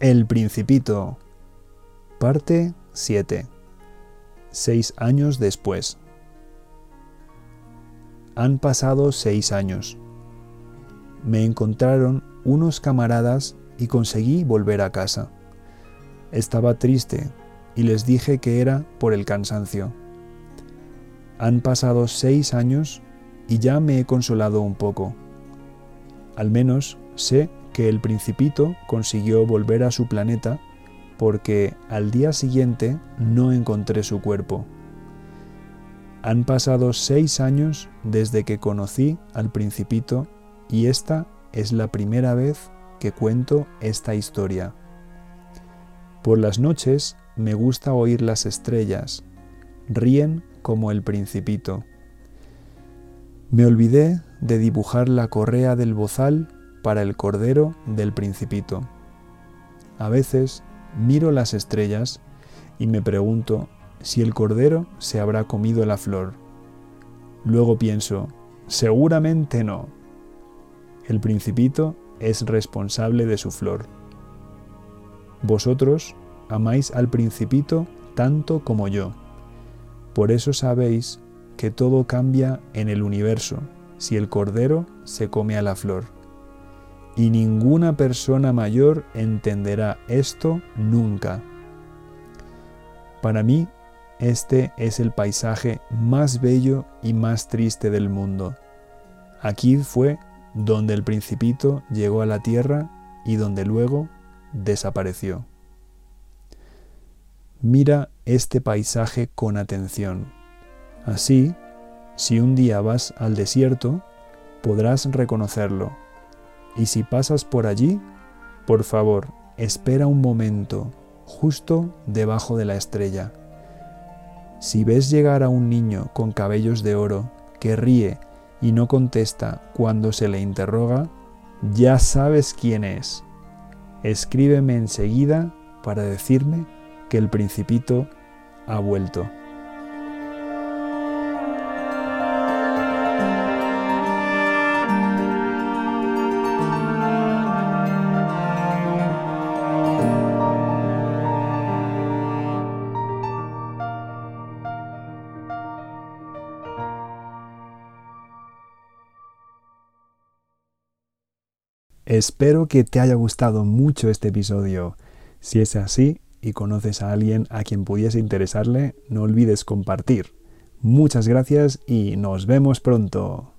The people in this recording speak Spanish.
El Principito. Parte 7. Seis años después. Han pasado seis años. Me encontraron unos camaradas y conseguí volver a casa. Estaba triste y les dije que era por el cansancio. Han pasado seis años y ya me he consolado un poco. Al menos sé que el principito consiguió volver a su planeta porque al día siguiente no encontré su cuerpo. Han pasado seis años desde que conocí al principito y esta es la primera vez que cuento esta historia. Por las noches me gusta oír las estrellas, ríen como el principito. Me olvidé de dibujar la correa del bozal para el cordero del principito. A veces miro las estrellas y me pregunto si el cordero se habrá comido la flor. Luego pienso, seguramente no. El principito es responsable de su flor. Vosotros amáis al principito tanto como yo. Por eso sabéis que todo cambia en el universo si el cordero se come a la flor. Y ninguna persona mayor entenderá esto nunca. Para mí, este es el paisaje más bello y más triste del mundo. Aquí fue donde el principito llegó a la tierra y donde luego desapareció. Mira este paisaje con atención. Así, si un día vas al desierto, podrás reconocerlo. Y si pasas por allí, por favor, espera un momento, justo debajo de la estrella. Si ves llegar a un niño con cabellos de oro que ríe y no contesta cuando se le interroga, ya sabes quién es. Escríbeme enseguida para decirme que el principito ha vuelto. Espero que te haya gustado mucho este episodio. Si es así y conoces a alguien a quien pudiese interesarle, no olvides compartir. Muchas gracias y nos vemos pronto.